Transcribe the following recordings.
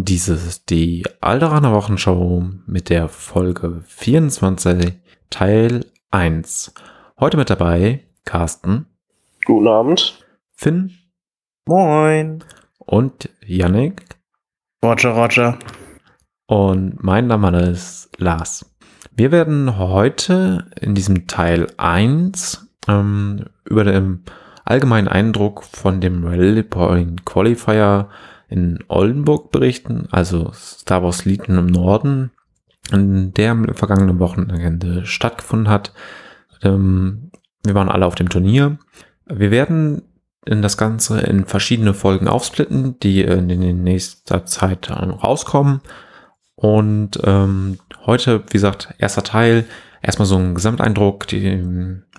Dies ist die Alderaner Wochenshow mit der Folge 24, Teil 1. Heute mit dabei Carsten. Guten Abend. Finn. Moin. Und Yannick. Roger, Roger. Und mein Name ist Lars. Wir werden heute in diesem Teil 1 ähm, über den allgemeinen Eindruck von dem Rally Point Qualifier in Oldenburg berichten, also Star Wars Legion im Norden, in der am vergangenen Wochenende stattgefunden hat. Ähm, wir waren alle auf dem Turnier. Wir werden in das Ganze in verschiedene Folgen aufsplitten, die in nächster Zeit rauskommen. Und ähm, heute, wie gesagt, erster Teil, erstmal so ein Gesamteindruck. Die,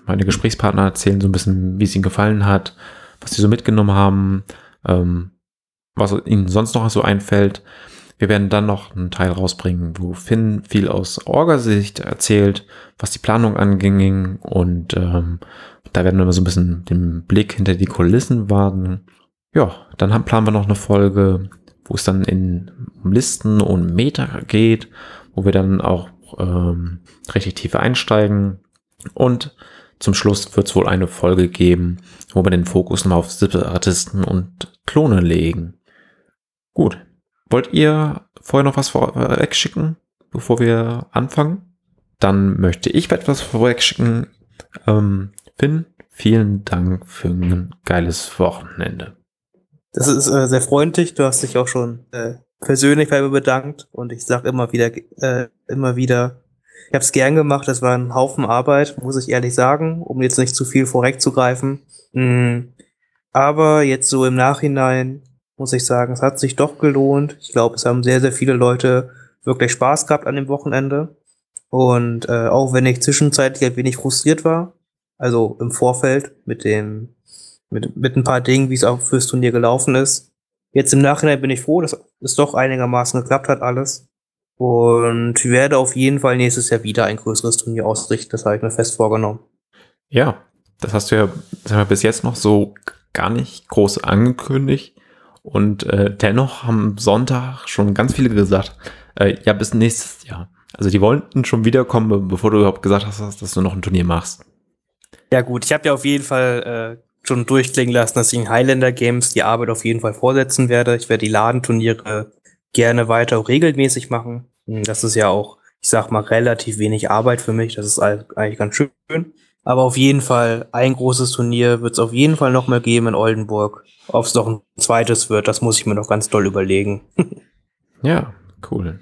meine Gesprächspartner erzählen so ein bisschen, wie es ihnen gefallen hat, was sie so mitgenommen haben, ähm, was Ihnen sonst noch so einfällt. Wir werden dann noch einen Teil rausbringen, wo Finn viel aus Orga-Sicht erzählt, was die Planung anging und ähm, da werden wir so ein bisschen den Blick hinter die Kulissen wagen. Ja, dann haben, planen wir noch eine Folge, wo es dann in Listen und Meta geht, wo wir dann auch ähm, richtig tief einsteigen und zum Schluss wird es wohl eine Folge geben, wo wir den Fokus noch auf Separatisten und Klone legen. Gut. Wollt ihr vorher noch was vorweg schicken, bevor wir anfangen? Dann möchte ich etwas vorweg schicken. Ähm, Finn, vielen Dank für ein geiles Wochenende. Das ist äh, sehr freundlich. Du hast dich auch schon äh, persönlich bei mir bedankt und ich sage immer wieder, äh, immer wieder, ich habe es gern gemacht. Das war ein Haufen Arbeit, muss ich ehrlich sagen, um jetzt nicht zu viel vorwegzugreifen. Mhm. Aber jetzt so im Nachhinein muss ich sagen. Es hat sich doch gelohnt. Ich glaube, es haben sehr, sehr viele Leute wirklich Spaß gehabt an dem Wochenende. Und äh, auch wenn ich zwischenzeitlich ein wenig frustriert war, also im Vorfeld mit dem, mit, mit ein paar Dingen, wie es auch fürs Turnier gelaufen ist. Jetzt im Nachhinein bin ich froh, dass es doch einigermaßen geklappt hat alles. Und werde auf jeden Fall nächstes Jahr wieder ein größeres Turnier ausrichten. Das habe ich mir fest vorgenommen. Ja, das hast du ja wir, bis jetzt noch so gar nicht groß angekündigt. Und äh, dennoch haben Sonntag schon ganz viele gesagt, äh, ja, bis nächstes Jahr. Also die wollten schon wiederkommen, bevor du überhaupt gesagt hast, dass du noch ein Turnier machst. Ja gut, ich habe ja auf jeden Fall äh, schon durchklingen lassen, dass ich in Highlander Games die Arbeit auf jeden Fall vorsetzen werde. Ich werde die Ladenturniere gerne weiter regelmäßig machen. Hm, das ist ja auch, ich sag mal, relativ wenig Arbeit für mich. Das ist eigentlich ganz schön. Aber auf jeden Fall, ein großes Turnier wird es auf jeden Fall noch mal geben in Oldenburg. Ob es noch ein zweites wird, das muss ich mir noch ganz doll überlegen. ja, cool.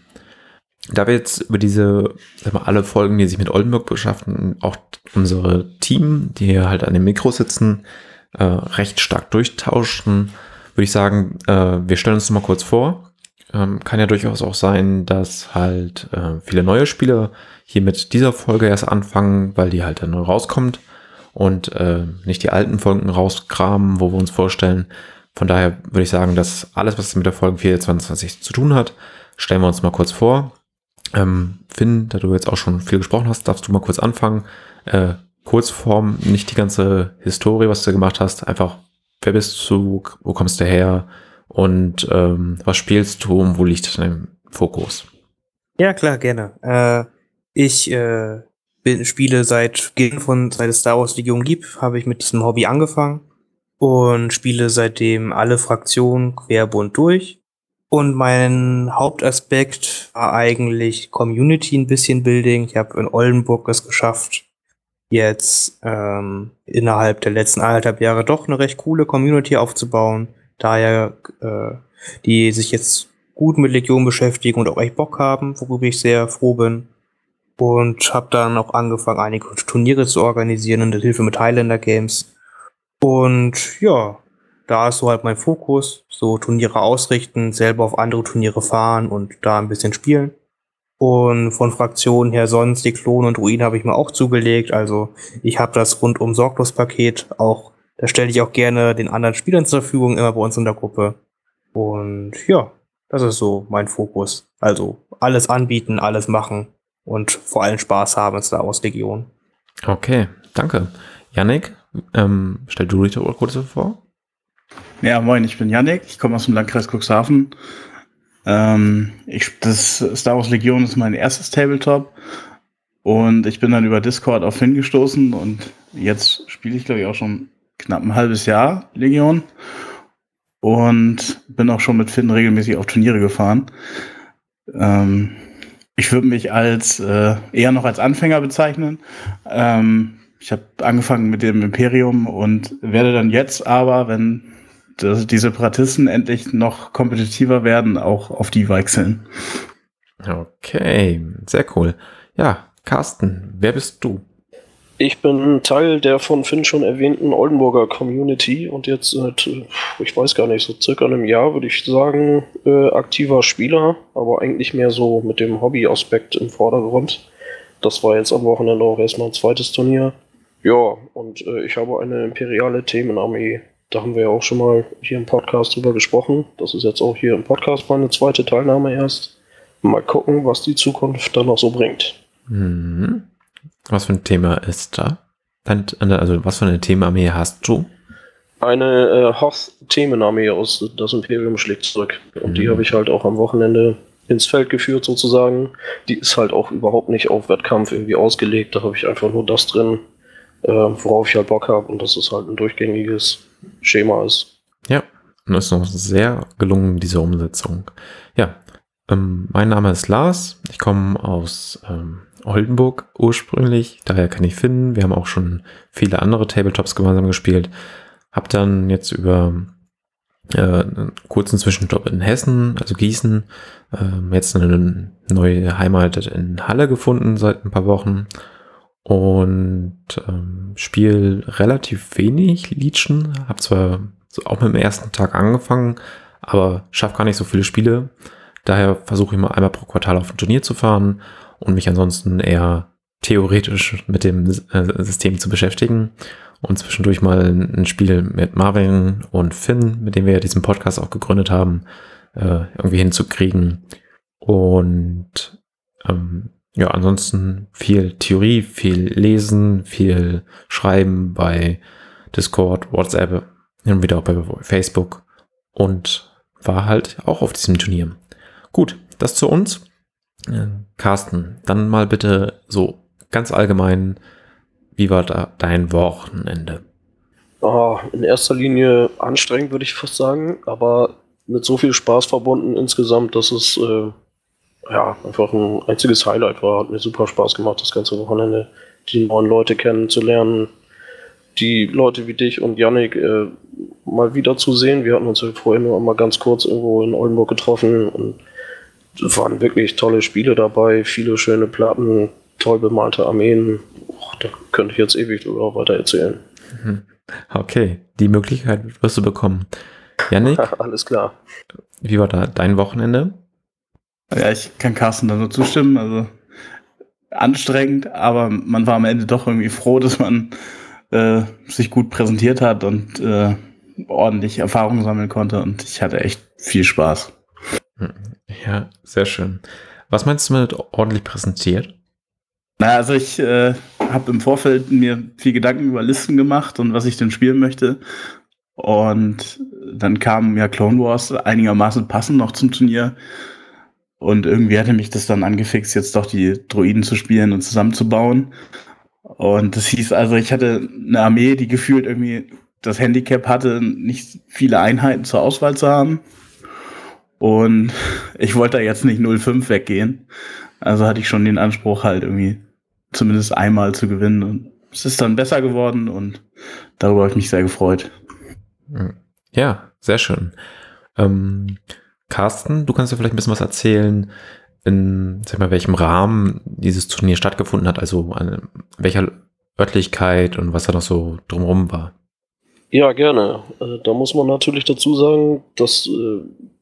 Da wir jetzt über diese, sag mal, alle Folgen, die sich mit Oldenburg beschaffen, auch unsere Team, die hier halt an dem Mikro sitzen, äh, recht stark durchtauschen, würde ich sagen, äh, wir stellen uns mal kurz vor. Ähm, kann ja durchaus auch sein, dass halt äh, viele neue Spieler hier mit dieser Folge erst anfangen, weil die halt dann neu rauskommt und äh, nicht die alten Folgen rauskramen, wo wir uns vorstellen. Von daher würde ich sagen, dass alles, was mit der Folge 24 zu tun hat, stellen wir uns mal kurz vor. Ähm, Finn, da du jetzt auch schon viel gesprochen hast, darfst du mal kurz anfangen. Äh, Kurzform, nicht die ganze Historie, was du gemacht hast, einfach, wer bist du, wo kommst du her und ähm, was spielst du und wo liegt dein Fokus? Ja, klar, gerne. Äh, ich äh, bin, spiele seit von, seit es Star Wars Legion gibt, habe ich mit diesem Hobby angefangen und spiele seitdem alle Fraktionen querbunt durch. Und mein Hauptaspekt war eigentlich Community ein bisschen Building. Ich habe in Oldenburg es geschafft, jetzt ähm, innerhalb der letzten anderthalb Jahre doch eine recht coole Community aufzubauen. Daher, äh, die sich jetzt gut mit Legion beschäftigen und auch echt Bock haben, worüber ich sehr froh bin. Und habe dann auch angefangen, einige Turniere zu organisieren in der Hilfe mit Highlander Games. Und ja, da ist so halt mein Fokus. So Turniere ausrichten, selber auf andere Turniere fahren und da ein bisschen spielen. Und von Fraktionen her sonst, die Klone und Ruinen habe ich mir auch zugelegt. Also ich habe das rundum sorglos Paket. Auch da stelle ich auch gerne den anderen Spielern zur Verfügung, immer bei uns in der Gruppe. Und ja, das ist so mein Fokus. Also alles anbieten, alles machen und vor allem Spaß haben in Star Wars Legion. Okay, danke. Yannick, ähm, stell du dich doch kurz vor. Ja, moin, ich bin Yannick, ich komme aus dem Landkreis Cuxhaven. Ähm, ich, das Star Wars Legion ist mein erstes Tabletop. Und ich bin dann über Discord auf Finn gestoßen und jetzt spiele ich, glaube ich, auch schon knapp ein halbes Jahr Legion. Und bin auch schon mit Finn regelmäßig auf Turniere gefahren. Ähm, ich würde mich als äh, eher noch als Anfänger bezeichnen. Ähm, ich habe angefangen mit dem Imperium und werde dann jetzt aber, wenn das, die Separatisten endlich noch kompetitiver werden, auch auf die wechseln. Okay, sehr cool. Ja, Carsten, wer bist du? Ich bin Teil der von Finn schon erwähnten Oldenburger Community und jetzt seit, ich weiß gar nicht, so circa einem Jahr würde ich sagen, äh, aktiver Spieler, aber eigentlich mehr so mit dem Hobby-Aspekt im Vordergrund. Das war jetzt am Wochenende auch erstmal ein zweites Turnier. Ja, und äh, ich habe eine imperiale Themenarmee. Da haben wir ja auch schon mal hier im Podcast drüber gesprochen. Das ist jetzt auch hier im Podcast meine zweite Teilnahme erst. Mal gucken, was die Zukunft dann noch so bringt. Mhm. Was für ein Thema ist da? Also was für eine Themenarmee hast du? Eine äh, Hoth-Themenarmee aus Das Imperium schlägt zurück. Und mhm. die habe ich halt auch am Wochenende ins Feld geführt sozusagen. Die ist halt auch überhaupt nicht auf Wettkampf irgendwie ausgelegt. Da habe ich einfach nur das drin, äh, worauf ich halt Bock habe. Und das ist halt ein durchgängiges Schema ist. Ja, und ist noch sehr gelungen, diese Umsetzung. Ja, ähm, mein Name ist Lars. Ich komme aus ähm, Oldenburg ursprünglich, daher kann ich finden. Wir haben auch schon viele andere Tabletops gemeinsam gespielt. Hab dann jetzt über äh, einen kurzen Zwischenstopp in Hessen, also Gießen, äh, jetzt eine neue Heimat in Halle gefunden seit ein paar Wochen und ähm, spiele relativ wenig Legion. Hab zwar so auch mit dem ersten Tag angefangen, aber schaff gar nicht so viele Spiele. Daher versuche ich mal einmal pro Quartal auf ein Turnier zu fahren und mich ansonsten eher theoretisch mit dem äh, System zu beschäftigen und zwischendurch mal ein Spiel mit Marvin und Finn, mit dem wir ja diesen Podcast auch gegründet haben, äh, irgendwie hinzukriegen. Und ähm, ja, ansonsten viel Theorie, viel Lesen, viel Schreiben bei Discord, WhatsApp, und wieder auch bei Facebook und war halt auch auf diesem Turnier. Gut, das zu uns. Carsten, dann mal bitte so ganz allgemein, wie war da dein Wochenende? Oh, in erster Linie anstrengend, würde ich fast sagen, aber mit so viel Spaß verbunden insgesamt, dass es äh, ja einfach ein einziges Highlight war. Hat mir super Spaß gemacht, das ganze Wochenende, die neuen Leute kennenzulernen, die Leute wie dich und Yannick äh, mal wieder zu sehen. Wir hatten uns ja vorhin nur mal ganz kurz irgendwo in Oldenburg getroffen und waren wirklich tolle Spiele dabei, viele schöne Platten, toll bemalte Armeen. Och, da könnte ich jetzt ewig drüber weiter erzählen. Mhm. Okay, die Möglichkeit wirst du bekommen. Janik? Alles klar. Wie war da dein Wochenende? Ja, ich kann Carsten da nur zustimmen. Also anstrengend, aber man war am Ende doch irgendwie froh, dass man äh, sich gut präsentiert hat und äh, ordentlich Erfahrung sammeln konnte. Und ich hatte echt viel Spaß. Ja, sehr schön. Was meinst du mit ordentlich präsentiert? Na, also ich äh, habe im Vorfeld mir viel Gedanken über Listen gemacht und was ich denn spielen möchte. Und dann kam ja Clone Wars einigermaßen passend noch zum Turnier. Und irgendwie hatte mich das dann angefixt, jetzt doch die Droiden zu spielen und zusammenzubauen. Und das hieß also, ich hatte eine Armee, die gefühlt irgendwie das Handicap hatte, nicht viele Einheiten zur Auswahl zu haben. Und ich wollte da jetzt nicht 0,5 weggehen. Also hatte ich schon den Anspruch, halt irgendwie zumindest einmal zu gewinnen. Und es ist dann besser geworden und darüber habe ich mich sehr gefreut. Ja, sehr schön. Ähm, Carsten, du kannst ja vielleicht ein bisschen was erzählen, in sag mal, welchem Rahmen dieses Turnier stattgefunden hat, also an welcher Örtlichkeit und was da noch so drumherum war. Ja, gerne. Äh, da muss man natürlich dazu sagen, dass äh,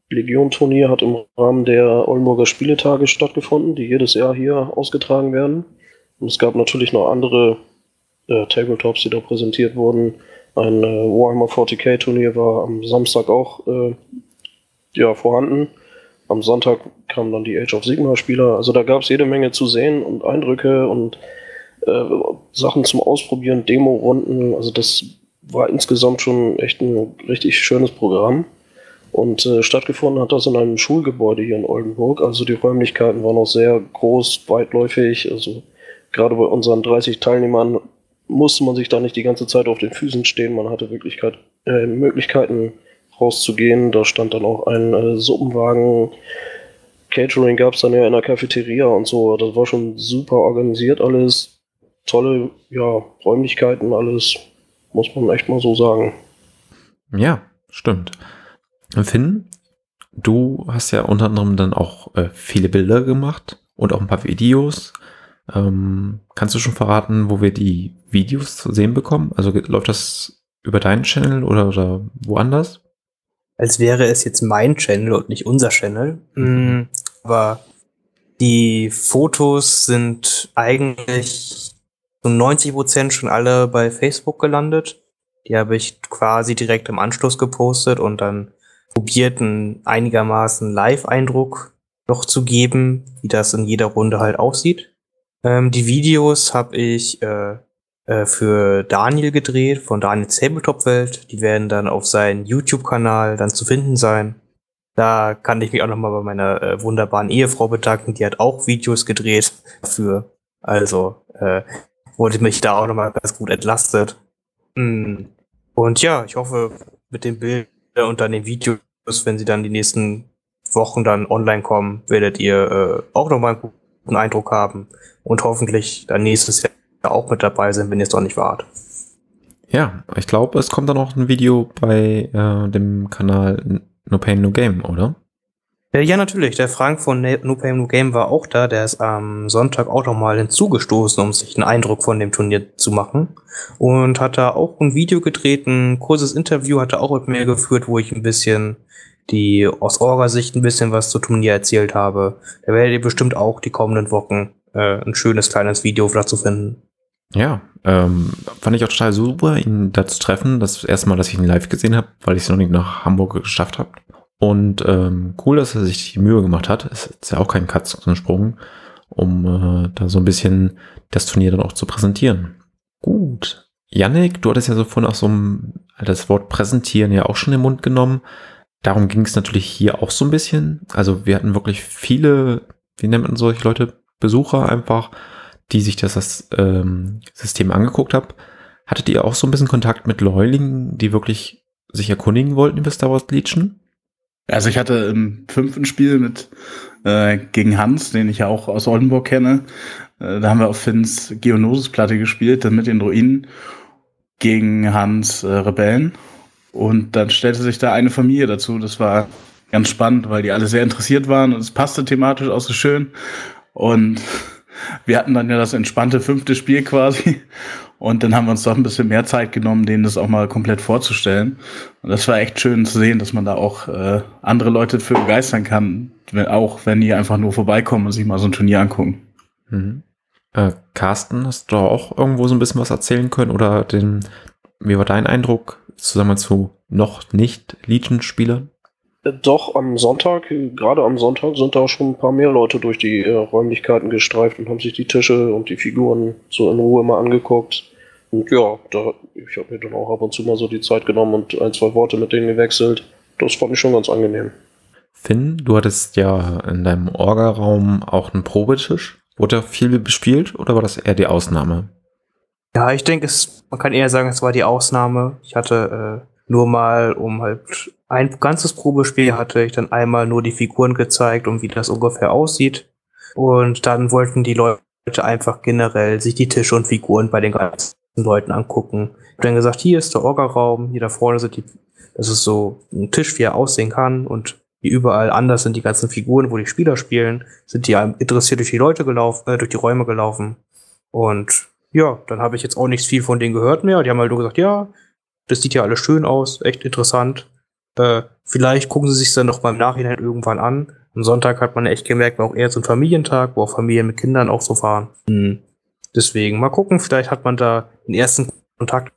Legion-Turnier hat im Rahmen der Oldenburger Spieletage stattgefunden, die jedes Jahr hier ausgetragen werden. Und es gab natürlich noch andere äh, Tabletops, die da präsentiert wurden. Ein äh, Warhammer 40k-Turnier war am Samstag auch äh, ja, vorhanden. Am Sonntag kamen dann die Age of Sigma-Spieler. Also da gab es jede Menge zu sehen und Eindrücke und äh, Sachen zum Ausprobieren, Demo-Runden. Also das war insgesamt schon echt ein richtig schönes Programm. Und äh, stattgefunden hat das in einem Schulgebäude hier in Oldenburg. Also die Räumlichkeiten waren auch sehr groß, weitläufig. Also gerade bei unseren 30 Teilnehmern musste man sich da nicht die ganze Zeit auf den Füßen stehen. Man hatte Wirklichkeit, äh, Möglichkeiten rauszugehen. Da stand dann auch ein äh, Suppenwagen. Catering gab es dann ja in der Cafeteria und so. Das war schon super organisiert alles. Tolle ja, Räumlichkeiten, alles. Muss man echt mal so sagen. Ja, stimmt. Finn, du hast ja unter anderem dann auch äh, viele Bilder gemacht und auch ein paar Videos. Ähm, kannst du schon verraten, wo wir die Videos zu sehen bekommen? Also läuft das über deinen Channel oder, oder woanders? Als wäre es jetzt mein Channel und nicht unser Channel. Mhm. Aber die Fotos sind eigentlich zu 90 Prozent schon alle bei Facebook gelandet. Die habe ich quasi direkt im Anschluss gepostet und dann probiert, einen einigermaßen Live-Eindruck noch zu geben, wie das in jeder Runde halt aussieht. Ähm, die Videos habe ich äh, äh, für Daniel gedreht, von Daniels Tabletop-Welt. Die werden dann auf seinem YouTube-Kanal dann zu finden sein. Da kann ich mich auch nochmal bei meiner äh, wunderbaren Ehefrau bedanken. Die hat auch Videos gedreht dafür. Also äh, wurde mich da auch nochmal ganz gut entlastet. Mm. Und ja, ich hoffe, mit den Bildern und dann den Videos, wenn sie dann die nächsten Wochen dann online kommen, werdet ihr äh, auch nochmal einen guten Eindruck haben und hoffentlich dann nächstes Jahr auch mit dabei sind, wenn ihr es doch nicht wart. Ja, ich glaube, es kommt dann auch ein Video bei äh, dem Kanal No Pain No Game, oder? Äh, ja, natürlich. Der Frank von No Pain No Game war auch da. Der ist am Sonntag auch nochmal hinzugestoßen, um sich einen Eindruck von dem Turnier zu machen. Und hat da auch ein Video gedreht, ein kurzes Interview hat er auch mit mir geführt, wo ich ein bisschen die aus Orga-Sicht ein bisschen was zu Turnier erzählt habe. Da werdet ihr bestimmt auch die kommenden Wochen äh, ein schönes kleines Video dazu finden. Ja, ähm, fand ich auch total super, ihn da zu treffen. Das erste Mal, dass ich ihn live gesehen habe, weil ich es noch nicht nach Hamburg geschafft habe. Und ähm, cool, dass er sich die Mühe gemacht hat. Es ist ja auch kein Katzensprung, um äh, da so ein bisschen das Turnier dann auch zu präsentieren. Gut. Yannick, du hattest ja so vorhin auch so ein, das Wort präsentieren ja auch schon im Mund genommen. Darum ging es natürlich hier auch so ein bisschen. Also wir hatten wirklich viele, wie nennt man solche Leute, Besucher einfach, die sich das, das ähm, System angeguckt haben. Hattet ihr auch so ein bisschen Kontakt mit Leulingen, die wirklich sich erkundigen wollten über Star Wars Legion? Also ich hatte im fünften Spiel mit äh, gegen Hans, den ich ja auch aus Oldenburg kenne, äh, da haben wir auf Finns Geonosis-Platte gespielt, dann mit den Ruinen gegen Hans äh, Rebellen. Und dann stellte sich da eine Familie dazu. Das war ganz spannend, weil die alle sehr interessiert waren und es passte thematisch auch so schön. Und wir hatten dann ja das entspannte fünfte Spiel quasi. Und dann haben wir uns doch ein bisschen mehr Zeit genommen, denen das auch mal komplett vorzustellen. Und das war echt schön zu sehen, dass man da auch äh, andere Leute für begeistern kann, auch wenn die einfach nur vorbeikommen und sich mal so ein Turnier angucken. Mhm. Äh, Carsten, hast du auch irgendwo so ein bisschen was erzählen können? Oder den, wie war dein Eindruck zusammen zu noch nicht Legion-Spielern? Doch, am Sonntag, gerade am Sonntag, sind da schon ein paar mehr Leute durch die äh, Räumlichkeiten gestreift und haben sich die Tische und die Figuren so in Ruhe mal angeguckt. Und ja, da, ich habe mir dann auch ab und zu mal so die Zeit genommen und ein, zwei Worte mit denen gewechselt. Das fand ich schon ganz angenehm. Finn, du hattest ja in deinem Orga-Raum auch einen Probetisch. Wurde da viel bespielt oder war das eher die Ausnahme? Ja, ich denke, man kann eher sagen, es war die Ausnahme. Ich hatte äh, nur mal, um halt ein ganzes Probespiel hatte ich dann einmal nur die Figuren gezeigt und wie das ungefähr aussieht. Und dann wollten die Leute einfach generell sich die Tische und Figuren bei den ganzen Leuten angucken. Ich habe dann gesagt, hier ist der Orga-Raum, hier da vorne sind die, das ist so ein Tisch, wie er aussehen kann und wie überall anders sind die ganzen Figuren, wo die Spieler spielen, sind die interessiert durch die Leute gelaufen, äh, durch die Räume gelaufen. Und ja, dann habe ich jetzt auch nicht viel von denen gehört mehr. Die haben halt nur gesagt, ja, das sieht ja alles schön aus, echt interessant. Äh, vielleicht gucken sie sich dann noch mal im Nachhinein irgendwann an. Am Sonntag hat man echt gemerkt, war auch eher so ein Familientag, wo auch Familien mit Kindern auch so fahren. Hm. Deswegen mal gucken, vielleicht hat man da den ersten Kontakt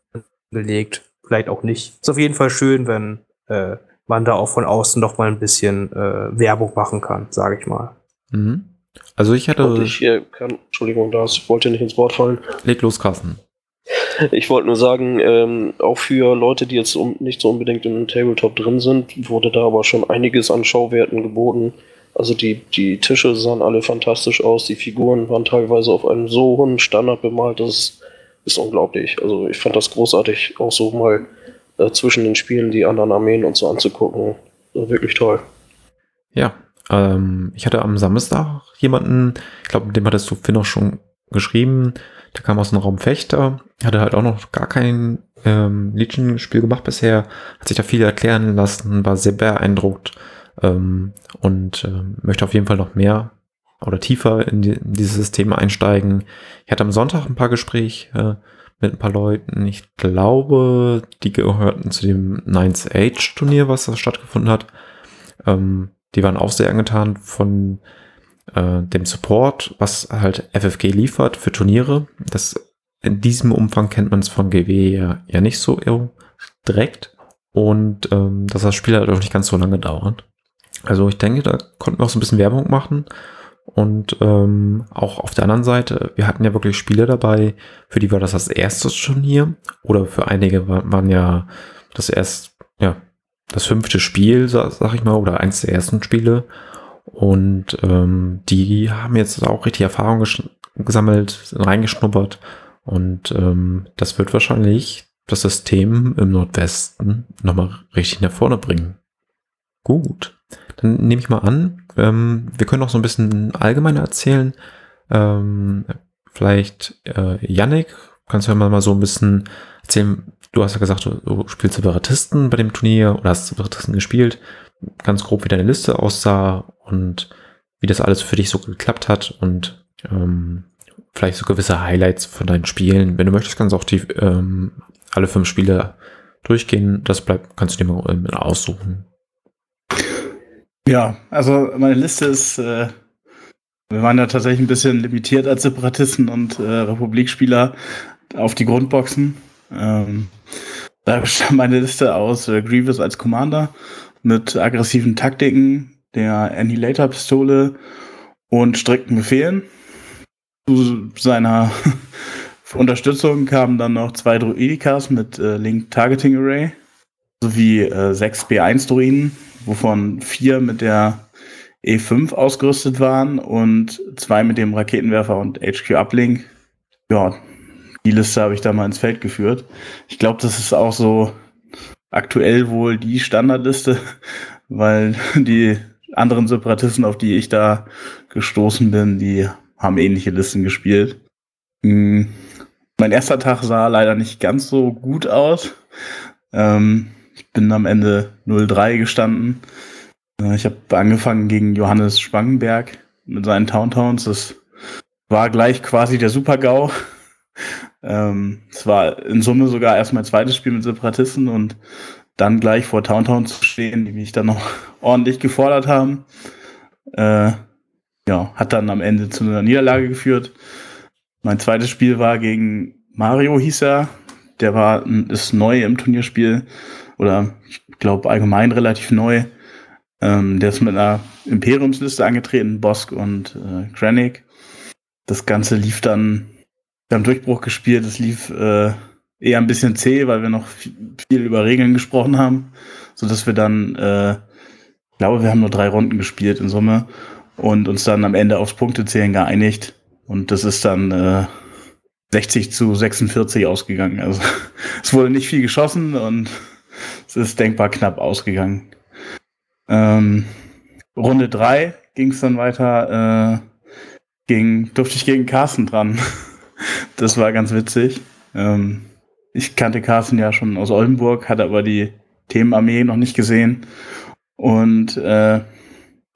gelegt, vielleicht auch nicht. Ist auf jeden Fall schön, wenn äh, man da auch von außen noch mal ein bisschen äh, Werbung machen kann, sage ich mal. Mhm. Also ich hatte. Und ich kann, Entschuldigung, das wollte nicht ins Wort fallen. Leg los, Carsten. Ich wollte nur sagen, ähm, auch für Leute, die jetzt um, nicht so unbedingt im Tabletop drin sind, wurde da aber schon einiges an Schauwerten geboten. Also die, die Tische sahen alle fantastisch aus, die Figuren waren teilweise auf einem so hohen Standard bemalt, das ist unglaublich. Also ich fand das großartig, auch so mal äh, zwischen den Spielen die anderen Armeen und so anzugucken. Wirklich toll. Ja, ähm, ich hatte am Samstag jemanden, ich glaube, dem hattest du Finn auch schon geschrieben, der kam aus dem Raum Fechter, hatte halt auch noch gar kein ähm, Legion-Spiel gemacht bisher, hat sich da viel erklären lassen, war sehr beeindruckt ähm, und äh, möchte auf jeden Fall noch mehr oder tiefer in, die, in dieses System einsteigen. Ich hatte am Sonntag ein paar Gespräche äh, mit ein paar Leuten. Ich glaube, die gehörten zu dem Ninth Age Turnier, was da stattgefunden hat. Ähm, die waren auch sehr angetan von äh, dem Support, was halt FFG liefert für Turniere. Das in diesem Umfang kennt man es von GW ja, ja nicht so direkt. Und ähm, dass das Spiel halt auch nicht ganz so lange dauert. Also ich denke, da konnten wir auch so ein bisschen Werbung machen. Und ähm, auch auf der anderen Seite, wir hatten ja wirklich Spiele dabei, für die war das das erste Turnier. Oder für einige war, waren ja das erst, ja, das fünfte Spiel, sag, sag ich mal, oder eins der ersten Spiele. Und ähm, die haben jetzt auch richtig Erfahrung gesammelt, reingeschnuppert. Und ähm, das wird wahrscheinlich das System im Nordwesten nochmal richtig nach vorne bringen. Gut, dann nehme ich mal an, ähm, wir können auch so ein bisschen allgemeiner erzählen. Ähm, vielleicht äh, Yannick, kannst du ja mal so ein bisschen erzählen, du hast ja gesagt, du, du spielst Separatisten bei dem Turnier oder hast Separatisten gespielt. Ganz grob, wie deine Liste aussah und wie das alles für dich so geklappt hat und ähm, vielleicht so gewisse Highlights von deinen Spielen. Wenn du möchtest, kannst du auch die ähm, alle fünf Spiele durchgehen. Das bleibt, kannst du dir mal ähm, aussuchen. Ja, also meine Liste ist, äh, wir waren ja tatsächlich ein bisschen limitiert als Separatisten und äh, Republikspieler auf die Grundboxen. Ähm, da bestand meine Liste aus äh, Grievous als Commander mit aggressiven Taktiken, der Annihilator-Pistole und strikten Befehlen. Zu seiner Unterstützung kamen dann noch zwei Druidikas mit äh, Link Targeting Array sowie äh, sechs B1-Druiden, wovon vier mit der E5 ausgerüstet waren und zwei mit dem Raketenwerfer und HQ Uplink. Ja, die Liste habe ich da mal ins Feld geführt. Ich glaube, das ist auch so aktuell wohl die Standardliste, weil die anderen Separatisten, auf die ich da gestoßen bin, die haben ähnliche Listen gespielt. Hm. Mein erster Tag sah leider nicht ganz so gut aus. Ähm, ich bin am Ende 0-3 gestanden. Äh, ich habe angefangen gegen Johannes Spangenberg mit seinen Towntowns. Das war gleich quasi der Super-GAU. Ähm, es war in Summe sogar erst mein zweites Spiel mit Separatisten und dann gleich vor Towntown zu stehen, die mich dann noch ordentlich gefordert haben. Äh, ja, hat dann am Ende zu einer Niederlage geführt. Mein zweites Spiel war gegen Mario, hieß er. Der war, ist neu im Turnierspiel oder ich glaube allgemein relativ neu. Ähm, der ist mit einer Imperiumsliste angetreten, Bosk und äh, Krennic. Das Ganze lief dann wir haben Durchbruch gespielt. Es lief äh, eher ein bisschen zäh, weil wir noch viel über Regeln gesprochen haben, so dass wir dann, äh, ich glaube, wir haben nur drei Runden gespielt in Summe und uns dann am Ende aufs Punktezählen geeinigt. Und das ist dann äh, 60 zu 46 ausgegangen. Also es wurde nicht viel geschossen und es ist denkbar knapp ausgegangen. Ähm, Runde drei ging es dann weiter. Äh, ging, durfte ich gegen Carsten dran. Das war ganz witzig. Ähm, ich kannte Carsten ja schon aus Oldenburg, hatte aber die Themenarmee noch nicht gesehen. Und äh,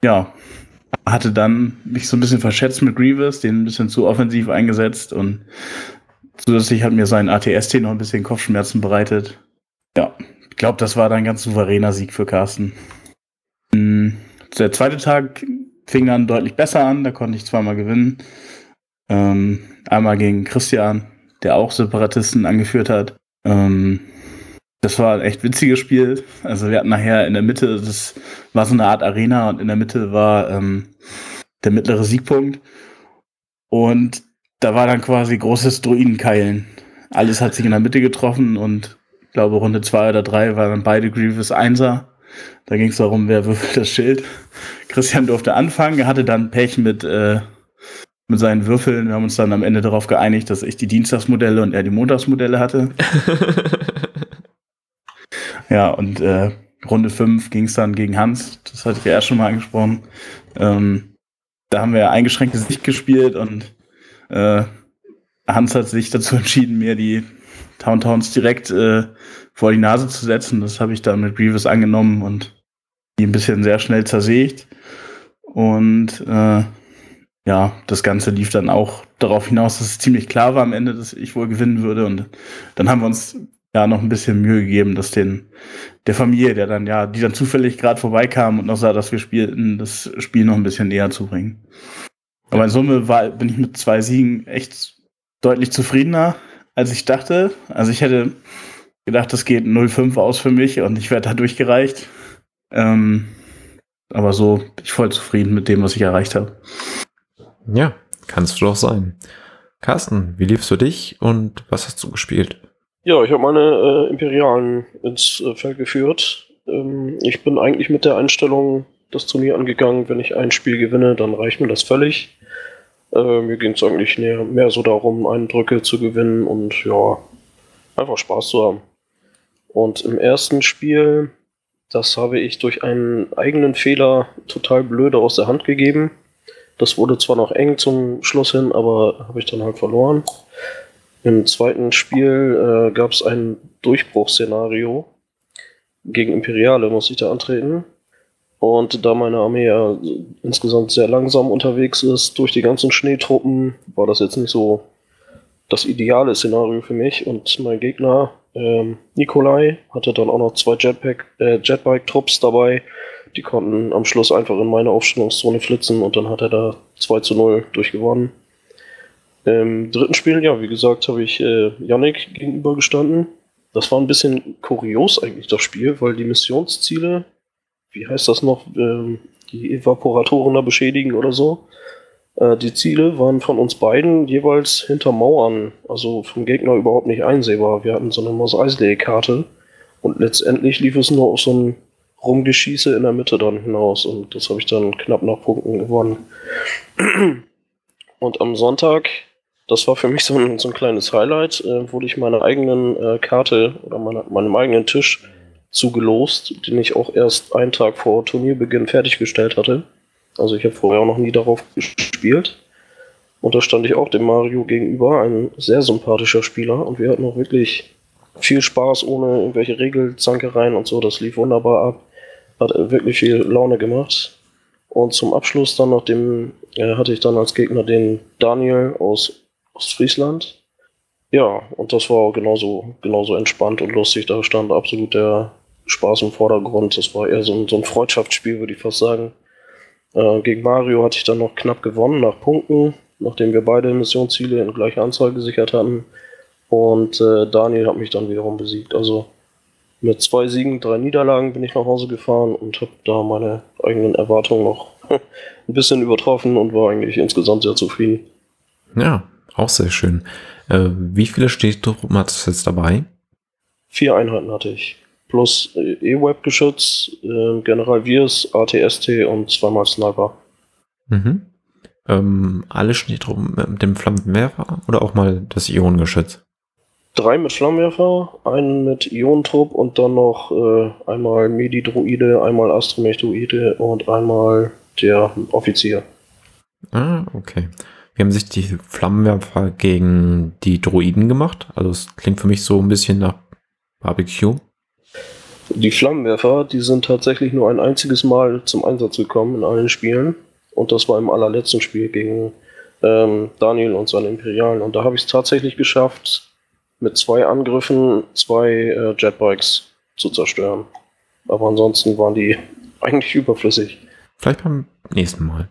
ja, hatte dann mich so ein bisschen verschätzt mit Grievous, den ein bisschen zu offensiv eingesetzt und zusätzlich hat mir sein ATST noch ein bisschen Kopfschmerzen bereitet. Ja, ich glaube, das war dann ein ganz souveräner Sieg für Carsten. Hm, der zweite Tag fing dann deutlich besser an, da konnte ich zweimal gewinnen. Ähm, einmal gegen Christian, der auch Separatisten angeführt hat. Ähm, das war ein echt witziges Spiel. Also wir hatten nachher in der Mitte, das war so eine Art Arena und in der Mitte war ähm, der mittlere Siegpunkt. Und da war dann quasi großes Druidenkeilen. alles hat sich in der Mitte getroffen und ich glaube, Runde zwei oder drei waren beide Grievous Einser. Da ging es darum, wer würfelt das Schild. Christian durfte anfangen, er hatte dann Pech mit, äh, mit seinen Würfeln. Wir haben uns dann am Ende darauf geeinigt, dass ich die Dienstagsmodelle und er die Montagsmodelle hatte. ja, und äh, Runde 5 ging es dann gegen Hans. Das hatte ich ja erst schon mal angesprochen. Ähm, da haben wir eingeschränktes Sicht gespielt und äh, Hans hat sich dazu entschieden, mir die Towntowns direkt äh, vor die Nase zu setzen. Das habe ich dann mit Grievous angenommen und die ein bisschen sehr schnell zersägt. Und äh, ja, das Ganze lief dann auch darauf hinaus, dass es ziemlich klar war am Ende, dass ich wohl gewinnen würde. Und dann haben wir uns ja noch ein bisschen Mühe gegeben, dass den der Familie, der dann ja, die dann zufällig gerade vorbeikam und noch sah, dass wir spielten, das Spiel noch ein bisschen näher zu bringen. Aber in Summe war, bin ich mit zwei Siegen echt deutlich zufriedener, als ich dachte. Also ich hätte gedacht, das geht 0,5 aus für mich und ich werde da durchgereicht. Ähm, aber so bin ich voll zufrieden mit dem, was ich erreicht habe. Ja, kannst du doch sein. Carsten, wie lief's für dich und was hast du gespielt? Ja, ich habe meine äh, Imperialen ins äh, Feld geführt. Ähm, ich bin eigentlich mit der Einstellung das Turnier angegangen, wenn ich ein Spiel gewinne, dann reicht mir das völlig. Äh, mir ging es eigentlich mehr, mehr so darum, Eindrücke zu gewinnen und ja, einfach Spaß zu haben. Und im ersten Spiel, das habe ich durch einen eigenen Fehler total blöde aus der Hand gegeben. Das wurde zwar noch eng zum Schluss hin, aber habe ich dann halt verloren. Im zweiten Spiel äh, gab es ein Durchbruchsszenario. Gegen Imperiale muss ich da antreten. Und da meine Armee ja insgesamt sehr langsam unterwegs ist durch die ganzen Schneetruppen, war das jetzt nicht so das ideale Szenario für mich. Und mein Gegner, ähm, Nikolai, hatte dann auch noch zwei Jetpack, äh, Jetbike-Trupps dabei. Die konnten am Schluss einfach in meine Aufstellungszone flitzen und dann hat er da 2 zu 0 durchgewonnen. Im dritten Spiel, ja, wie gesagt, habe ich äh, Yannick gegenübergestanden. Das war ein bisschen kurios eigentlich, das Spiel, weil die Missionsziele wie heißt das noch, ähm, die Evaporatoren da beschädigen oder so. Äh, die Ziele waren von uns beiden jeweils hinter Mauern, also vom Gegner überhaupt nicht einsehbar. Wir hatten so eine Mos Eisley-Karte und letztendlich lief es nur auf so ein Rumgeschieße in der Mitte dann hinaus und das habe ich dann knapp nach Punkten gewonnen. Und am Sonntag, das war für mich so ein, so ein kleines Highlight, äh, wurde ich meiner eigenen äh, Karte oder meiner, meinem eigenen Tisch zugelost, den ich auch erst einen Tag vor Turnierbeginn fertiggestellt hatte. Also ich habe vorher auch noch nie darauf gespielt. Und da stand ich auch dem Mario gegenüber, ein sehr sympathischer Spieler. Und wir hatten auch wirklich viel Spaß ohne irgendwelche Regelzankereien und so. Das lief wunderbar ab. Hat wirklich viel Laune gemacht. Und zum Abschluss dann, nachdem äh, hatte ich dann als Gegner den Daniel aus Ostfriesland. Ja, und das war genauso, genauso entspannt und lustig. Da stand absolut der Spaß im Vordergrund. Das war eher so ein, so ein Freundschaftsspiel, würde ich fast sagen. Äh, gegen Mario hatte ich dann noch knapp gewonnen nach Punkten, nachdem wir beide Missionsziele in gleicher Anzahl gesichert hatten. Und äh, Daniel hat mich dann wiederum besiegt. Also mit zwei Siegen, drei Niederlagen bin ich nach Hause gefahren und habe da meine eigenen Erwartungen noch ein bisschen übertroffen und war eigentlich insgesamt sehr zufrieden. Ja, auch sehr schön. Äh, wie viele Städtetruppen hattest du jetzt dabei? Vier Einheiten hatte ich plus E-Web-Geschütz, äh, General Virs, ATST und zweimal Sniper. Mhm. Ähm, alle Schneetruppen mit dem Flammenwerfer oder auch mal das Ionengeschütz? Drei mit Flammenwerfer, einen mit Ionentrupp und dann noch äh, einmal Medi-Druide, einmal Astromech-Druide und einmal der Offizier. Ah, okay. Wie haben sich die Flammenwerfer gegen die Druiden gemacht? Also es klingt für mich so ein bisschen nach Barbecue. Die Flammenwerfer, die sind tatsächlich nur ein einziges Mal zum Einsatz gekommen in allen Spielen. Und das war im allerletzten Spiel gegen ähm, Daniel und seine Imperialen. Und da habe ich es tatsächlich geschafft, mit zwei Angriffen zwei äh, Jetbikes zu zerstören. Aber ansonsten waren die eigentlich überflüssig. Vielleicht beim nächsten Mal.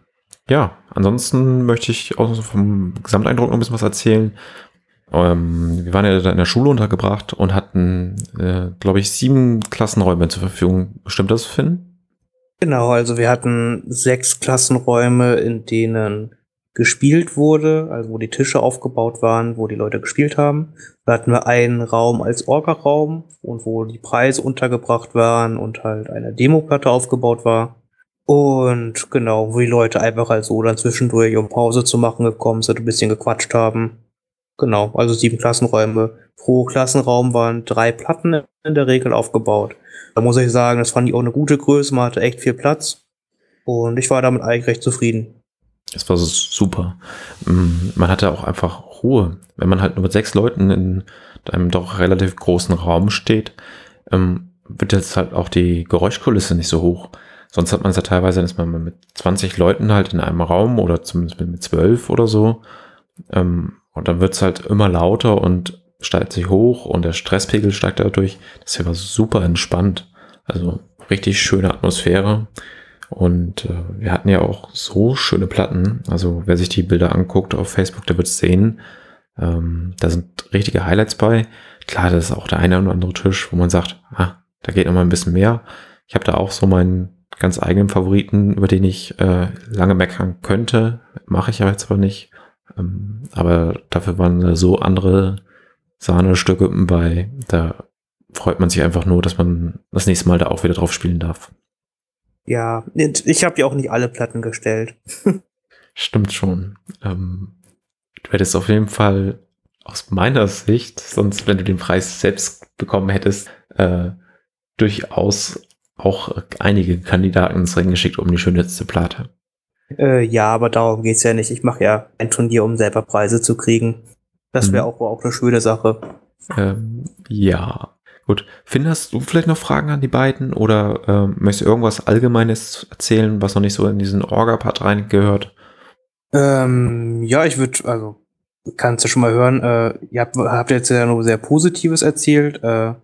Ja, ansonsten möchte ich auch vom Gesamteindruck noch ein bisschen was erzählen. Ähm, wir waren ja da in der Schule untergebracht und hatten, äh, glaube ich, sieben Klassenräume zur Verfügung. Stimmt das, Finn? Genau, also wir hatten sechs Klassenräume, in denen gespielt wurde, also wo die Tische aufgebaut waren, wo die Leute gespielt haben. Da hatten wir einen Raum als Orga-Raum und wo die Preise untergebracht waren und halt eine Demoplatte aufgebaut war. Und genau, wo die Leute einfach halt so dann zwischendurch, um Pause zu machen, gekommen sind, ein bisschen gequatscht haben. Genau, also sieben Klassenräume. Pro Klassenraum waren drei Platten in der Regel aufgebaut. Da muss ich sagen, das fand ich auch eine gute Größe, man hatte echt viel Platz. Und ich war damit eigentlich recht zufrieden. Das war super. Mm, man hatte auch einfach Ruhe. Wenn man halt nur mit sechs Leuten in einem doch relativ großen Raum steht, ähm, wird jetzt halt auch die Geräuschkulisse nicht so hoch. Sonst hat man es ja teilweise, dass man mit 20 Leuten halt in einem Raum oder zumindest mit zwölf oder so. Ähm, und dann wird es halt immer lauter und steigt sich hoch und der Stresspegel steigt dadurch. Das hier war super entspannt. Also richtig schöne Atmosphäre. Und äh, wir hatten ja auch so schöne Platten. Also wer sich die Bilder anguckt auf Facebook, der wird es sehen. Ähm, da sind richtige Highlights bei. Klar, das ist auch der eine oder andere Tisch, wo man sagt, ah, da geht noch mal ein bisschen mehr. Ich habe da auch so meinen ganz eigenen Favoriten, über den ich äh, lange meckern könnte. Mache ich aber jetzt aber nicht. Ähm, aber dafür waren so andere Sahnestücke bei. Da freut man sich einfach nur, dass man das nächste Mal da auch wieder drauf spielen darf. Ja, ich habe ja auch nicht alle Platten gestellt. Stimmt schon. Ähm, du hättest auf jeden Fall aus meiner Sicht, sonst wenn du den Preis selbst bekommen hättest, äh, durchaus auch einige Kandidaten ins Rennen geschickt um die schönste Platte. Äh, ja, aber darum geht's ja nicht. Ich mache ja ein Turnier, um selber Preise zu kriegen. Das wäre mhm. auch, auch eine schöne Sache. Ähm, ja. Gut. Finn, hast du vielleicht noch Fragen an die beiden oder ähm, möchtest du irgendwas Allgemeines erzählen, was noch nicht so in diesen Orga-Part reingehört? Ähm, ja, ich würde, also, kannst du schon mal hören, äh, ihr habt, habt jetzt ja nur sehr Positives erzählt. Äh,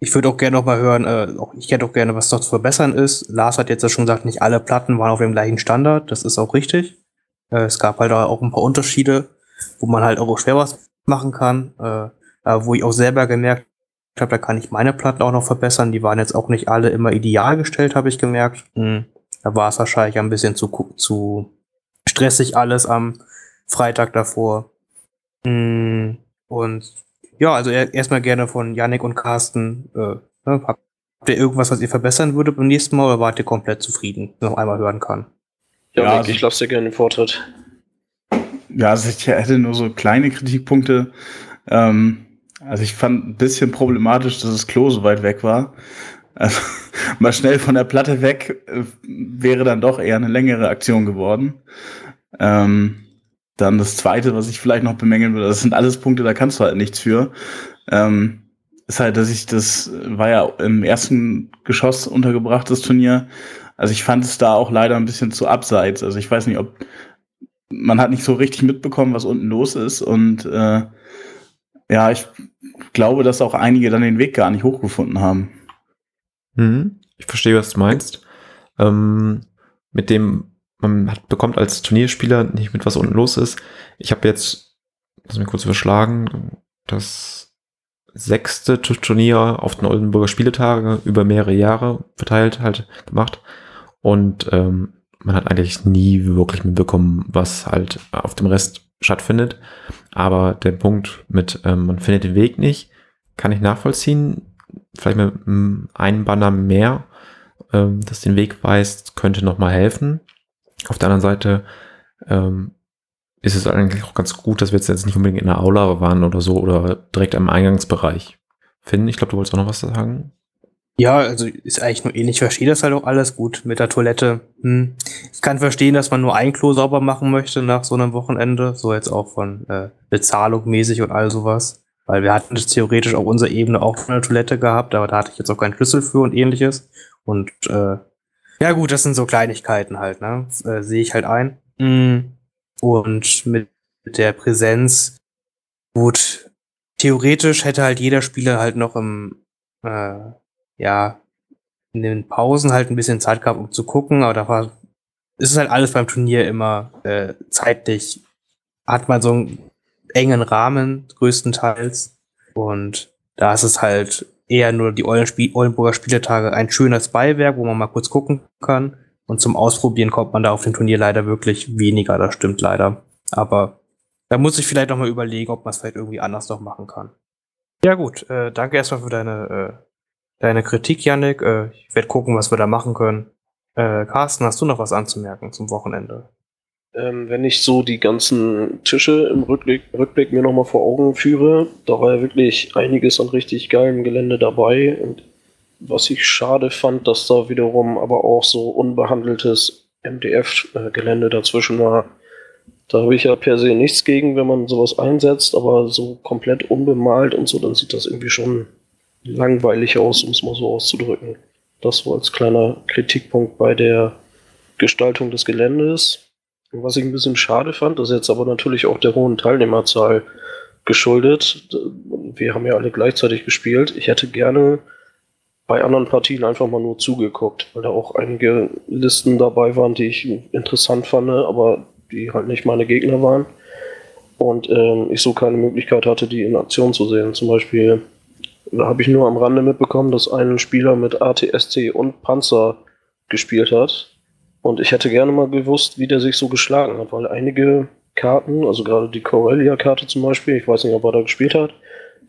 ich würde auch gerne noch mal hören, äh, auch, ich hätte auch gerne, was dort zu verbessern ist. Lars hat jetzt ja schon gesagt, nicht alle Platten waren auf dem gleichen Standard. Das ist auch richtig. Äh, es gab halt auch ein paar Unterschiede, wo man halt auch schwer was machen kann. Äh, wo ich auch selber gemerkt habe, da kann ich meine Platten auch noch verbessern. Die waren jetzt auch nicht alle immer ideal gestellt, habe ich gemerkt. Mhm. Da war es wahrscheinlich ein bisschen zu, zu stressig alles am Freitag davor. Mhm. Und ja, also erstmal gerne von Yannick und Carsten. Äh, ne, habt ihr irgendwas, was ihr verbessern würdet beim nächsten Mal oder wart ihr komplett zufrieden, noch einmal hören kann? Ja, ja also, ich lasse dir gerne den Vortritt. Ja, also ich hätte nur so kleine Kritikpunkte. Ähm, also ich fand ein bisschen problematisch, dass das Klo so weit weg war. Also mal schnell von der Platte weg äh, wäre dann doch eher eine längere Aktion geworden. Ähm, dann das zweite, was ich vielleicht noch bemängeln würde, das sind alles Punkte, da kannst du halt nichts für. Ähm, ist halt, dass ich das war ja im ersten Geschoss untergebracht, das Turnier. Also ich fand es da auch leider ein bisschen zu abseits. Also ich weiß nicht, ob man hat nicht so richtig mitbekommen, was unten los ist. Und äh, ja, ich glaube, dass auch einige dann den Weg gar nicht hochgefunden haben. Mhm. Ich verstehe, was du meinst. Ähm, mit dem, man hat, bekommt als Turnierspieler nicht mit, was unten los ist. Ich habe jetzt, lass mich kurz überschlagen, das sechste Turnier auf den Oldenburger Spieletage über mehrere Jahre verteilt halt gemacht. Und ähm, man hat eigentlich nie wirklich mitbekommen, was halt auf dem Rest stattfindet. Aber der Punkt mit, ähm, man findet den Weg nicht, kann ich nachvollziehen. Vielleicht mit einem Banner mehr, ähm, das den Weg weist, könnte nochmal helfen. Auf der anderen Seite ähm, ist es eigentlich auch ganz gut, dass wir jetzt nicht unbedingt in der Aula waren oder so oder direkt am Eingangsbereich. Finn, ich glaube, du wolltest auch noch was sagen. Ja, also ist eigentlich nur ähnlich. Ich verstehe das halt auch alles gut mit der Toilette. Hm. Ich kann verstehen, dass man nur ein Klo sauber machen möchte nach so einem Wochenende. So jetzt auch von äh, Bezahlung mäßig und all sowas. Weil wir hatten theoretisch auf unserer Ebene auch eine Toilette gehabt, aber da hatte ich jetzt auch keinen Schlüssel für und ähnliches. Und äh, ja gut, das sind so Kleinigkeiten halt, ne? Äh, Sehe ich halt ein. Hm. Und mit der Präsenz, gut, theoretisch hätte halt jeder Spieler halt noch im äh, ja, in den Pausen halt ein bisschen Zeit gehabt, um zu gucken, aber da war, ist halt alles beim Turnier immer äh, zeitlich, hat man so einen engen Rahmen größtenteils und da ist es halt eher nur die Oldenburger Spieletage ein schönes Beiwerk, wo man mal kurz gucken kann. Und zum Ausprobieren kommt man da auf dem Turnier leider wirklich weniger, das stimmt leider. Aber da muss ich vielleicht noch mal überlegen, ob man es vielleicht irgendwie anders noch machen kann. Ja gut, äh, danke erstmal für deine, äh, deine Kritik, Yannick. Äh, ich werde gucken, was wir da machen können. Äh, Carsten, hast du noch was anzumerken zum Wochenende? Ähm, wenn ich so die ganzen Tische im Rückblick, Rückblick mir nochmal vor Augen führe, da war ja wirklich einiges an richtig geilem Gelände dabei. Und was ich schade fand, dass da wiederum aber auch so unbehandeltes MDF-Gelände dazwischen war. Da habe ich ja per se nichts gegen, wenn man sowas einsetzt, aber so komplett unbemalt und so, dann sieht das irgendwie schon langweilig aus, um es mal so auszudrücken. Das war als kleiner Kritikpunkt bei der Gestaltung des Geländes. Was ich ein bisschen schade fand, das ist jetzt aber natürlich auch der hohen Teilnehmerzahl geschuldet. Wir haben ja alle gleichzeitig gespielt. Ich hätte gerne bei anderen Partien einfach mal nur zugeguckt, weil da auch einige Listen dabei waren, die ich interessant fand, aber die halt nicht meine Gegner waren. Und ähm, ich so keine Möglichkeit hatte, die in Aktion zu sehen. Zum Beispiel habe ich nur am Rande mitbekommen, dass ein Spieler mit ATST und Panzer gespielt hat. Und ich hätte gerne mal gewusst, wie der sich so geschlagen hat, weil einige Karten, also gerade die Corellia-Karte zum Beispiel, ich weiß nicht, ob er da gespielt hat,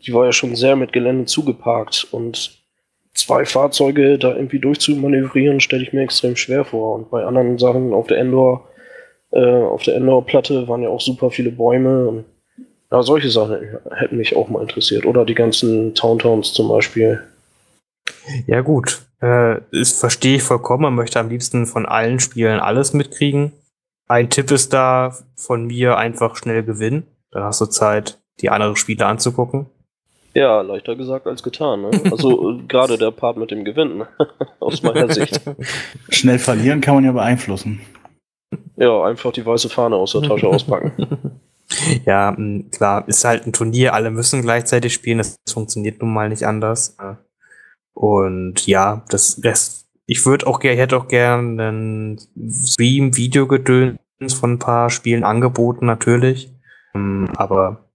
die war ja schon sehr mit Gelände zugeparkt und zwei Fahrzeuge da irgendwie durchzumanövrieren, stelle ich mir extrem schwer vor. Und bei anderen Sachen auf der Endor, äh, auf der Endor-Platte waren ja auch super viele Bäume und ja, solche Sachen hätten mich auch mal interessiert. Oder die ganzen Towntowns zum Beispiel. Ja, gut. Äh, das verstehe ich vollkommen. Man möchte am liebsten von allen Spielen alles mitkriegen. Ein Tipp ist da von mir einfach schnell gewinnen. Dann hast du Zeit, die anderen Spiele anzugucken. Ja, leichter gesagt als getan. Ne? Also gerade der Part mit dem Gewinnen, aus meiner Sicht. Schnell verlieren kann man ja beeinflussen. Ja, einfach die weiße Fahne aus der Tasche auspacken. Ja, klar, ist halt ein Turnier, alle müssen gleichzeitig spielen, das funktioniert nun mal nicht anders. Und ja, das Rest, ich würde auch gerne, hätte auch gerne einen Stream-Video-Gedöns von ein paar Spielen angeboten, natürlich. Aber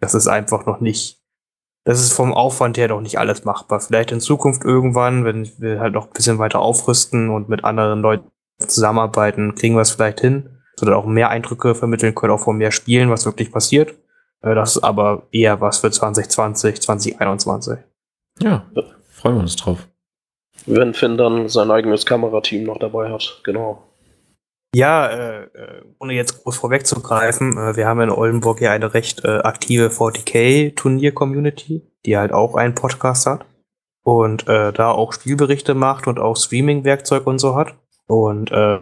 das ist einfach noch nicht, das ist vom Aufwand her doch nicht alles machbar. Vielleicht in Zukunft irgendwann, wenn wir halt noch ein bisschen weiter aufrüsten und mit anderen Leuten zusammenarbeiten, kriegen wir es vielleicht hin sondern auch mehr Eindrücke vermitteln können, auch von mehr Spielen, was wirklich passiert. Äh, das ist aber eher was für 2020, 2021. Ja, freuen wir uns drauf. Wenn Finn dann sein eigenes Kamerateam noch dabei hat, genau. Ja, äh, äh ohne jetzt groß vorwegzugreifen, äh, wir haben in Oldenburg ja eine recht äh, aktive 40k-Turnier-Community, die halt auch einen Podcast hat und äh, da auch Spielberichte macht und auch Streaming-Werkzeug und so hat. Und äh,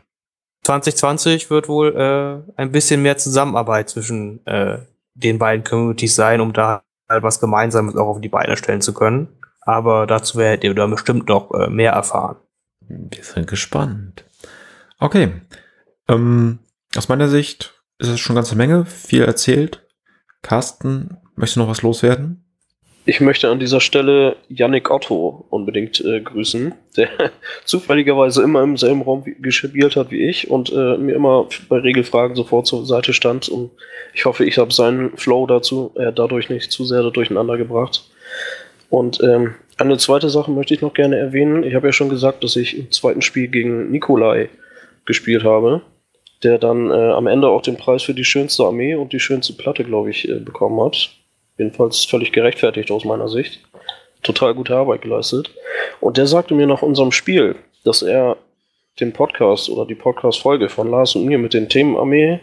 2020 wird wohl äh, ein bisschen mehr Zusammenarbeit zwischen äh, den beiden Communities sein, um da halt was Gemeinsames auch auf die Beine stellen zu können. Aber dazu werdet ihr dann bestimmt noch äh, mehr erfahren. Wir sind gespannt. Okay. Ähm, aus meiner Sicht ist es schon eine ganze Menge, viel erzählt. Carsten, möchtest du noch was loswerden? Ich möchte an dieser Stelle Yannick Otto unbedingt äh, grüßen, der zufälligerweise immer im selben Raum gespielt hat wie ich und äh, mir immer bei Regelfragen sofort zur Seite stand. Und ich hoffe, ich habe seinen Flow dazu äh, dadurch nicht zu sehr durcheinander gebracht. Und ähm, eine zweite Sache möchte ich noch gerne erwähnen. Ich habe ja schon gesagt, dass ich im zweiten Spiel gegen Nikolai gespielt habe, der dann äh, am Ende auch den Preis für die schönste Armee und die schönste Platte, glaube ich, äh, bekommen hat. Jedenfalls völlig gerechtfertigt aus meiner Sicht. Total gute Arbeit geleistet. Und der sagte mir nach unserem Spiel, dass er den Podcast oder die Podcast-Folge von Lars und mir mit den Themenarmee,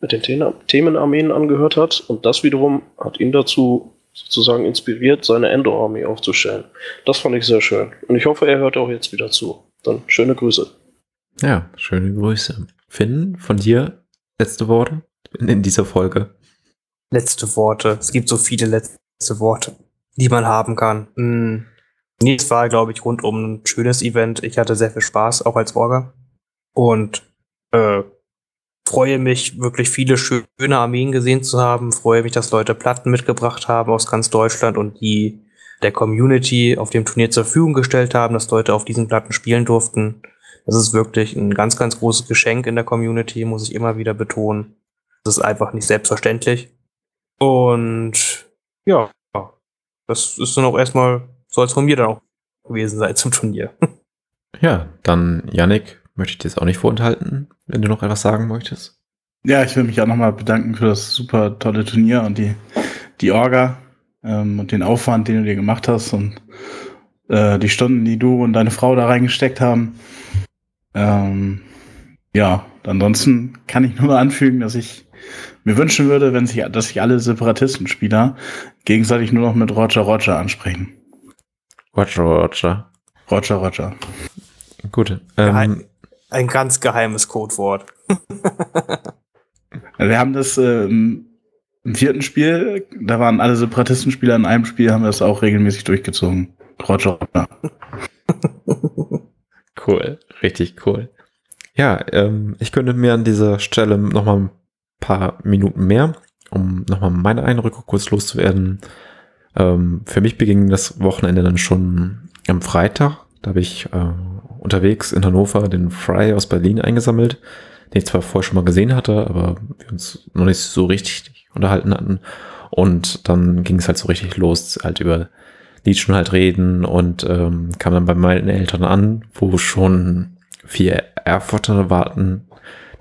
mit den Themenarmeen angehört hat. Und das wiederum hat ihn dazu sozusagen inspiriert, seine Endor-Armee aufzustellen. Das fand ich sehr schön. Und ich hoffe, er hört auch jetzt wieder zu. Dann schöne Grüße. Ja, schöne Grüße. Finn, von dir letzte Worte in dieser Folge letzte Worte. Es gibt so viele letzte Worte, die man haben kann. Hm. Nee, es war, glaube ich, rundum ein schönes Event. Ich hatte sehr viel Spaß, auch als Orga. Und äh, freue mich, wirklich viele schöne Armeen gesehen zu haben. Freue mich, dass Leute Platten mitgebracht haben aus ganz Deutschland und die der Community auf dem Turnier zur Verfügung gestellt haben, dass Leute auf diesen Platten spielen durften. Das ist wirklich ein ganz, ganz großes Geschenk in der Community, muss ich immer wieder betonen. Das ist einfach nicht selbstverständlich. Und ja, das ist dann auch erstmal, soll es von mir dann auch gewesen sein zum Turnier. Ja, dann Yannick, möchte ich dir jetzt auch nicht vorenthalten, wenn du noch etwas sagen möchtest. Ja, ich will mich auch nochmal bedanken für das super tolle Turnier und die, die Orga ähm, und den Aufwand, den du dir gemacht hast und äh, die Stunden, die du und deine Frau da reingesteckt haben. Ähm, ja, ansonsten kann ich nur anfügen, dass ich mir wünschen würde, wenn sich, dass sich alle Separatistenspieler gegenseitig nur noch mit Roger Roger ansprechen. Roger, Roger. Roger Roger. Gut. Ähm, ein ganz geheimes Codewort. Wir haben das äh, im vierten Spiel, da waren alle Separatistenspieler in einem Spiel, haben wir das auch regelmäßig durchgezogen. Roger. Roger. cool, richtig cool. Ja, ähm, ich könnte mir an dieser Stelle noch mal ein paar Minuten mehr, um noch mal meine Eindrücke kurz loszuwerden. Ähm, für mich beging das Wochenende dann schon am Freitag. Da habe ich äh, unterwegs in Hannover den Fry aus Berlin eingesammelt, den ich zwar vorher schon mal gesehen hatte, aber wir uns noch nicht so richtig unterhalten hatten. Und dann ging es halt so richtig los, halt über Legion halt reden und ähm, kam dann bei meinen Eltern an, wo schon vier Erfurter warten,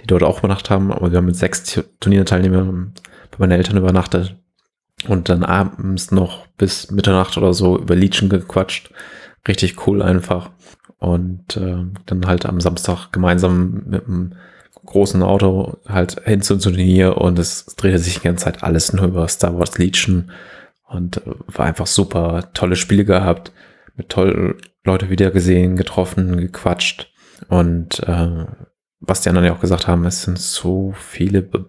die dort auch übernachtet haben, aber wir haben mit sechs Turnierteilnehmern bei meinen Eltern übernachtet und dann abends noch bis Mitternacht oder so über Legion gequatscht. Richtig cool einfach. Und äh, dann halt am Samstag gemeinsam mit einem großen Auto halt hin zum Turnier und es drehte sich die ganze Zeit alles nur über Star Wars Legion und äh, war einfach super tolle Spiele gehabt, mit tollen Leute wieder gesehen, getroffen, gequatscht und äh, was die anderen ja auch gesagt haben, es sind so viele be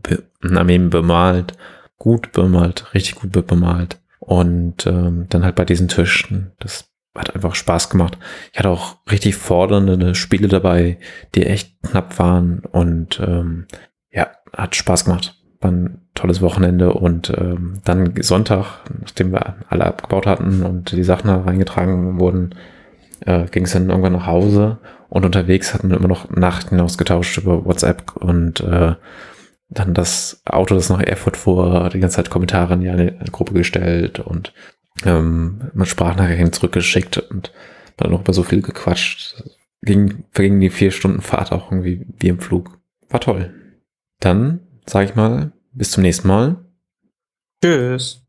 be Armeen bemalt, gut bemalt, richtig gut bemalt und ähm, dann halt bei diesen Tischen, das hat einfach Spaß gemacht. Ich hatte auch richtig fordernde Spiele dabei, die echt knapp waren und ähm, ja, hat Spaß gemacht. War ein tolles Wochenende und ähm, dann Sonntag, nachdem wir alle abgebaut hatten und die Sachen reingetragen wurden, äh, ging es dann irgendwann nach Hause und unterwegs hatten wir immer noch Nachrichten ausgetauscht über WhatsApp und äh, dann das Auto, das nach Erfurt fuhr, die ganze Zeit Kommentare in die Gruppe gestellt und ähm, mit Sprachnachrichten zurückgeschickt und dann noch über so viel gequatscht. Ging, vergingen die vier Stunden Fahrt auch irgendwie wie im Flug. War toll. Dann, sag ich mal, bis zum nächsten Mal. Tschüss.